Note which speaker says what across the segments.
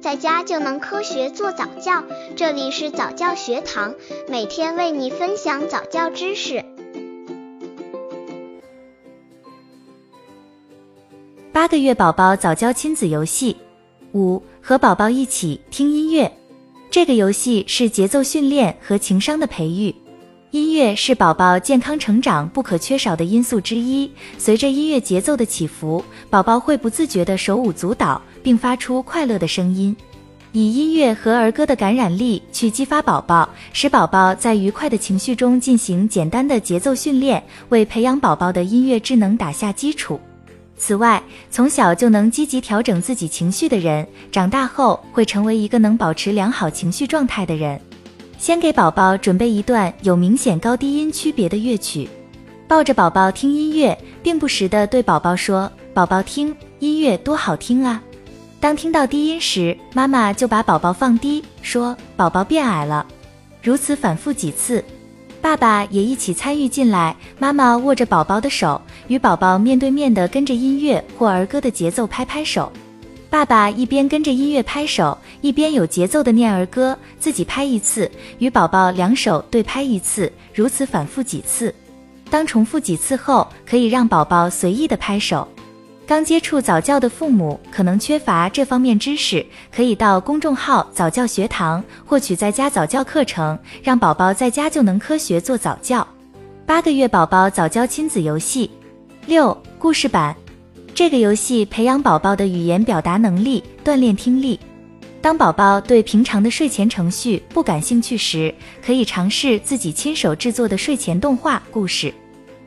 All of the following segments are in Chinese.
Speaker 1: 在家就能科学做早教。这里是早教学堂，每天为你分享早教知识。
Speaker 2: 八个月宝宝早教亲子游戏五，和宝宝一起听音乐。这个游戏是节奏训练和情商的培育。音乐是宝宝健康成长不可缺少的因素之一。随着音乐节奏的起伏，宝宝会不自觉地手舞足蹈，并发出快乐的声音。以音乐和儿歌的感染力去激发宝宝，使宝宝在愉快的情绪中进行简单的节奏训练，为培养宝宝的音乐智能打下基础。此外，从小就能积极调整自己情绪的人，长大后会成为一个能保持良好情绪状态的人。先给宝宝准备一段有明显高低音区别的乐曲，抱着宝宝听音乐，并不时地对宝宝说：“宝宝听音乐多好听啊！”当听到低音时，妈妈就把宝宝放低，说：“宝宝变矮了。”如此反复几次，爸爸也一起参与进来。妈妈握着宝宝的手，与宝宝面对面的跟着音乐或儿歌的节奏拍拍手。爸爸一边跟着音乐拍手，一边有节奏的念儿歌，自己拍一次，与宝宝两手对拍一次，如此反复几次。当重复几次后，可以让宝宝随意的拍手。刚接触早教的父母可能缺乏这方面知识，可以到公众号早教学堂获取在家早教课程，让宝宝在家就能科学做早教。八个月宝宝早教亲子游戏六故事版。这个游戏培养宝宝的语言表达能力，锻炼听力。当宝宝对平常的睡前程序不感兴趣时，可以尝试自己亲手制作的睡前动画故事。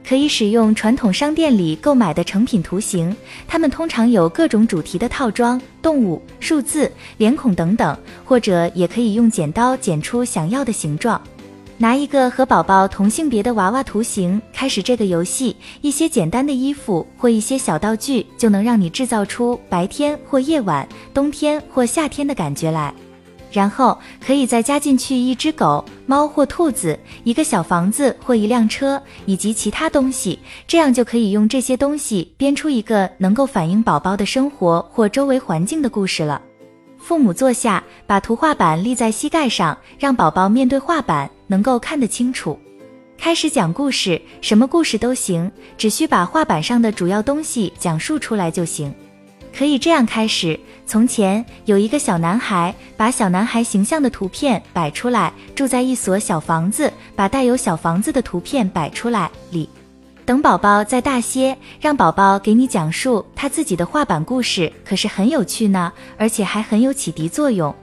Speaker 2: 可以使用传统商店里购买的成品图形，它们通常有各种主题的套装、动物、数字、脸孔等等，或者也可以用剪刀剪出想要的形状。拿一个和宝宝同性别的娃娃图形开始这个游戏，一些简单的衣服或一些小道具就能让你制造出白天或夜晚、冬天或夏天的感觉来。然后可以再加进去一只狗、猫或兔子，一个小房子或一辆车，以及其他东西，这样就可以用这些东西编出一个能够反映宝宝的生活或周围环境的故事了。父母坐下，把图画板立在膝盖上，让宝宝面对画板，能够看得清楚。开始讲故事，什么故事都行，只需把画板上的主要东西讲述出来就行。可以这样开始：从前有一个小男孩，把小男孩形象的图片摆出来，住在一所小房子，把带有小房子的图片摆出来里。等宝宝再大些，让宝宝给你讲述他自己的画板故事，可是很有趣呢，而且还很有启迪作用。